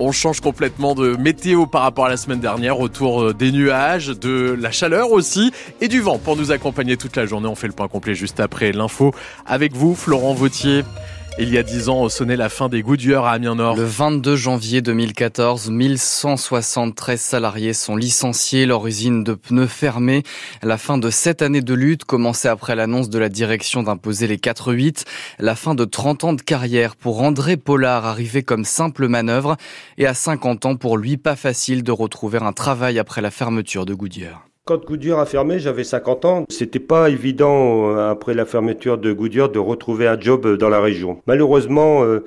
On change complètement de météo par rapport à la semaine dernière, autour euh, des nuages, de la chaleur aussi et du vent pour nous accompagner toute la journée. On fait le point complet juste après l'info avec vous, Florent Vautier. Il y a dix ans, sonnait la fin des Goodyear à Amiens-Nord. Le 22 janvier 2014, 1173 salariés sont licenciés, leur usine de pneus fermée. La fin de cette année de lutte commençait après l'annonce de la direction d'imposer les 4-8. La fin de 30 ans de carrière pour André Pollard, arrivé comme simple manœuvre. Et à 50 ans, pour lui, pas facile de retrouver un travail après la fermeture de Goodyear. Quand Goodyear a fermé, j'avais 50 ans. C'était pas évident, euh, après la fermeture de Goodyear, de retrouver un job dans la région. Malheureusement, euh,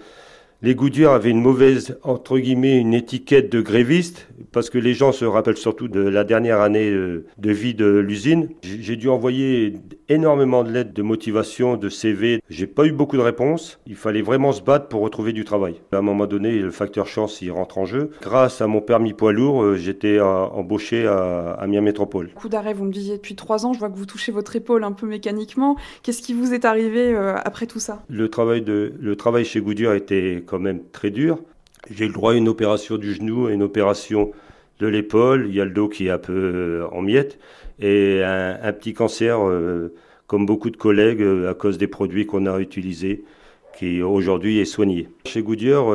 les Goodyear avaient une mauvaise, entre guillemets, une étiquette de gréviste, parce que les gens se rappellent surtout de la dernière année euh, de vie de l'usine. J'ai dû envoyer énormément de lettres de motivation, de CV. J'ai pas eu beaucoup de réponses. Il fallait vraiment se battre pour retrouver du travail. À un moment donné, le facteur chance, il rentre en jeu. Grâce à mon permis poids lourd, euh, j'étais euh, embauché à Amiens Métropole. Coup d'arrêt, vous me disiez depuis trois ans, je vois que vous touchez votre épaule un peu mécaniquement. Qu'est-ce qui vous est arrivé après tout ça? Le travail, de, le travail chez Goodyear était quand même très dur. J'ai le droit à une opération du genou, une opération de l'épaule, il y a le dos qui est un peu euh, en miettes, et un, petit cancer, euh, comme beaucoup de collègues, euh, à cause des produits qu'on a utilisés, qui aujourd'hui est soigné. Chez Goodyear,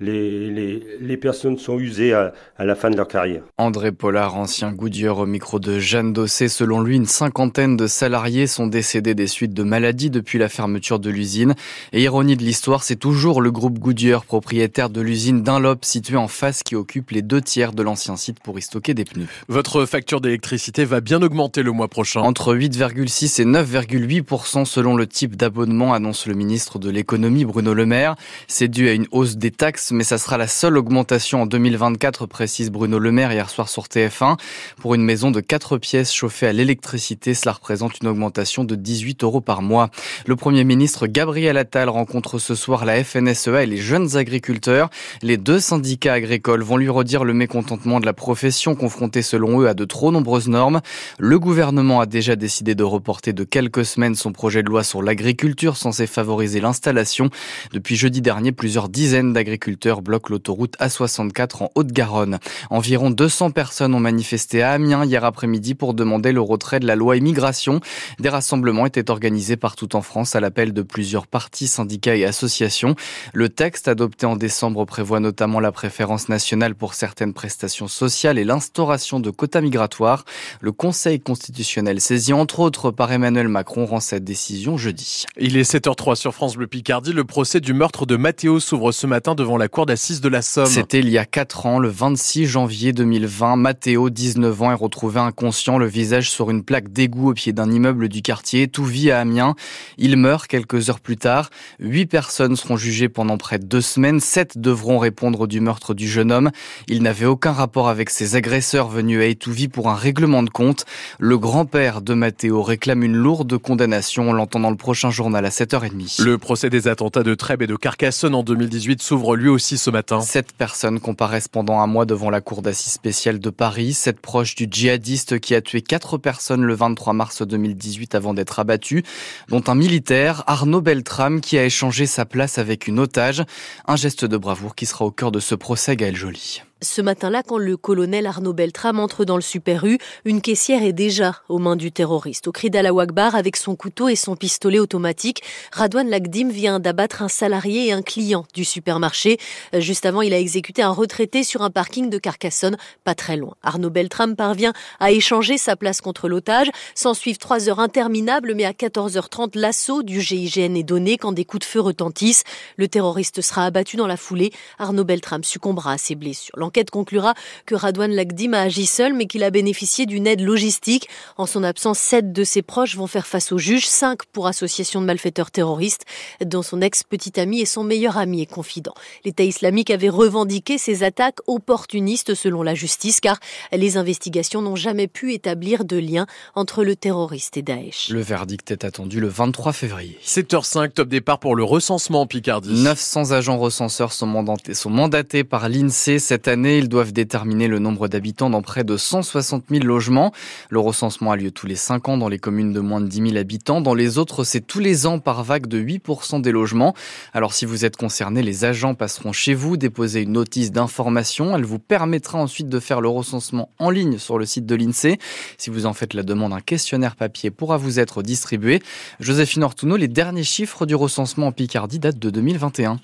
les, les, les, personnes sont usées à, à, la fin de leur carrière. André Pollard, ancien Goodyear au micro de Jeanne Dossé. Selon lui, une cinquantaine de salariés sont décédés des suites de maladies depuis la fermeture de l'usine. Et ironie de l'histoire, c'est toujours le groupe Goodyear, propriétaire de l'usine Dunlop située en face, qui occupe les deux tiers de l'ancien site pour y stocker des pneus. Votre facture d'électricité va bien augmenter le mois prochain. Entre 8,6 et 9,8% selon le type d'abonnement, annonce le ministre de l'économie Bruno Le Maire. C'est dû à une hausse des taxes mais ça sera la seule augmentation en 2024, précise Bruno Le Maire hier soir sur TF1. Pour une maison de 4 pièces chauffée à l'électricité, cela représente une augmentation de 18 euros par mois. Le Premier ministre Gabriel Attal rencontre ce soir la FNSEA et les jeunes agriculteurs. Les deux syndicats agricoles vont lui redire le mécontentement de la profession confrontée selon eux à de trop nombreuses normes. Le gouvernement a déjà décidé de reporter de quelques semaines son projet de loi sur l'agriculture censé favoriser l'installation. Depuis jeudi dernier, plusieurs dizaines d'agriculteurs bloquent l'autoroute A64 en Haute-Garonne. Environ 200 personnes ont manifesté à Amiens hier après-midi pour demander le retrait de la loi immigration. Des rassemblements étaient organisés partout en France à l'appel de plusieurs partis, syndicats et associations. Le texte adopté en décembre prévoit notamment la préférence nationale pour certaines prestations sociales et l'instauration de quotas migratoires. Le Conseil constitutionnel saisi entre autres par Emmanuel Macron rend cette décision jeudi. Il est 7h03 sur France Bleu Picardie. Le procès du meurtre de Mathéo s'ouvre ce matin devant la cour d'assises de la Somme. C'était il y a 4 ans, le 26 janvier 2020. Matteo, 19 ans, est retrouvé inconscient, le visage sur une plaque d'égout au pied d'un immeuble du quartier, tout vit à Amiens. Il meurt quelques heures plus tard. Huit personnes seront jugées pendant près de deux semaines. Sept devront répondre du meurtre du jeune homme. Il n'avait aucun rapport avec ses agresseurs venus à Étouvie pour un règlement de compte. Le grand-père de Matteo réclame une lourde condamnation. On l'entend dans le prochain journal à 7h30. Le procès des attentats de Trèbes et de Carcassonne en 2018 s'ouvre lui aussi ce matin. Sept personnes comparaissent pendant un mois devant la cour d'assises spéciale de Paris. Sept proches du djihadiste qui a tué quatre personnes le 23 mars 2018 avant d'être abattu, dont un militaire, Arnaud Beltrame, qui a échangé sa place avec une otage. Un geste de bravoure qui sera au cœur de ce procès, Gaël Joly. Ce matin-là, quand le colonel Arnaud Beltrame entre dans le Super U, une caissière est déjà aux mains du terroriste. Au cri d'Allah Akbar, avec son couteau et son pistolet automatique, Radouane Lagdim vient d'abattre un salarié et un client du supermarché. Euh, juste avant, il a exécuté un retraité sur un parking de Carcassonne, pas très loin. Arnaud Beltrame parvient à échanger sa place contre l'otage. S'en suivent trois heures interminables, mais à 14h30, l'assaut du GIGN est donné quand des coups de feu retentissent. Le terroriste sera abattu dans la foulée. Arnaud Beltrame succombera à ses blessures. L'enquête conclura que Radouane Lagdim a agi seul, mais qu'il a bénéficié d'une aide logistique. En son absence, sept de ses proches vont faire face au juge, cinq pour association de malfaiteurs terroristes, dont son ex-petit ami et son meilleur ami et confident. L'État islamique avait revendiqué ces attaques opportunistes selon la justice, car les investigations n'ont jamais pu établir de lien entre le terroriste et Daesh. Le verdict est attendu le 23 février. 7h05, top départ pour le recensement en Picardie. 900 agents recenseurs sont mandatés, sont mandatés par l'INSEE cette année Ils doivent déterminer le nombre d'habitants dans près de 160 000 logements. Le recensement a lieu tous les 5 ans dans les communes de moins de 10 000 habitants. Dans les autres, c'est tous les ans par vague de 8% des logements. Alors si vous êtes concerné, les agents passeront chez vous, déposer une notice d'information. Elle vous permettra ensuite de faire le recensement en ligne sur le site de l'INSEE. Si vous en faites la demande, un questionnaire papier pourra vous être distribué. Joséphine Ortuno, les derniers chiffres du recensement en Picardie datent de 2021.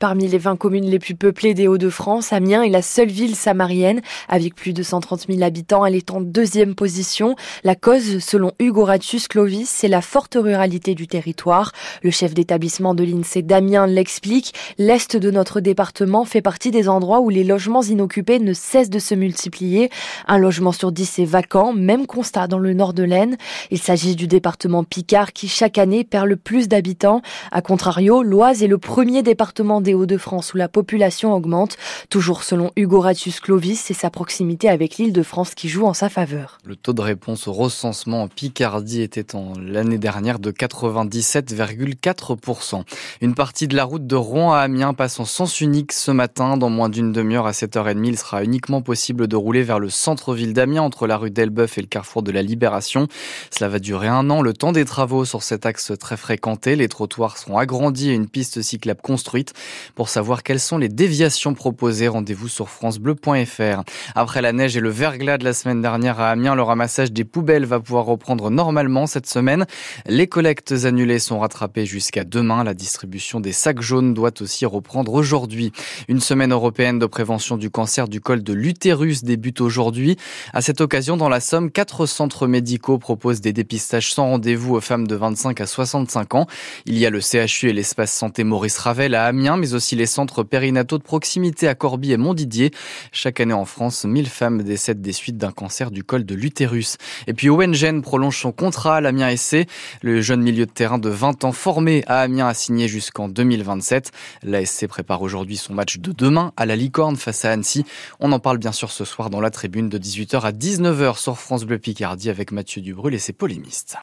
Parmi les 20 communes les plus peuplées des Hauts-de-France, Amiens est la seule ville samarienne. Avec plus de 130 000 habitants, elle est en deuxième position. La cause, selon Hugo Ratchus Clovis, c'est la forte ruralité du territoire. Le chef d'établissement de l'INSEE Damien l'explique. L'Est de notre département fait partie des endroits où les logements inoccupés ne cessent de se multiplier. Un logement sur dix est vacant, même constat dans le nord de l'Aisne. Il s'agit du département Picard qui chaque année perd le plus d'habitants. A contrario, l'Oise est le premier département des Hauts-de-France où la population augmente. Toujours selon Hugo Ratius Clovis, c'est sa proximité avec l'île de France qui joue en sa faveur. Le taux de réponse au recensement en Picardie était en l'année dernière de 97,4%. Une partie de la route de Rouen à Amiens passe en sens unique ce matin. Dans moins d'une demi-heure à 7h30, il sera uniquement possible de rouler vers le centre-ville d'Amiens entre la rue d'Elbeuf et le carrefour de la Libération. Cela va durer un an, le temps des travaux sur cet axe très fréquenté. Les trottoirs seront agrandis et une piste cyclable construite. Pour savoir quelles sont les déviations proposées, rendez-vous sur francebleu.fr. Après la neige et le verglas de la semaine dernière à Amiens, le ramassage des poubelles va pouvoir reprendre normalement cette semaine. Les collectes annulées sont rattrapées jusqu'à demain. La distribution des sacs jaunes doit aussi reprendre aujourd'hui. Une semaine européenne de prévention du cancer du col de l'utérus débute aujourd'hui. À cette occasion, dans la Somme, quatre centres médicaux proposent des dépistages sans rendez-vous aux femmes de 25 à 65 ans. Il y a le CHU et l'espace santé Maurice Ravel à Amiens, aussi les centres périnataux de proximité à Corbie et Montdidier. Chaque année en France, 1000 femmes décèdent des suites d'un cancer du col de l'utérus. Et puis Owen prolonge son contrat à l'Amiens SC. Le jeune milieu de terrain de 20 ans formé à Amiens a signé jusqu'en 2027. L'ASC prépare aujourd'hui son match de demain à la Licorne face à Annecy. On en parle bien sûr ce soir dans la tribune de 18h à 19h sur France Bleu Picardie avec Mathieu Dubrul et ses polémistes.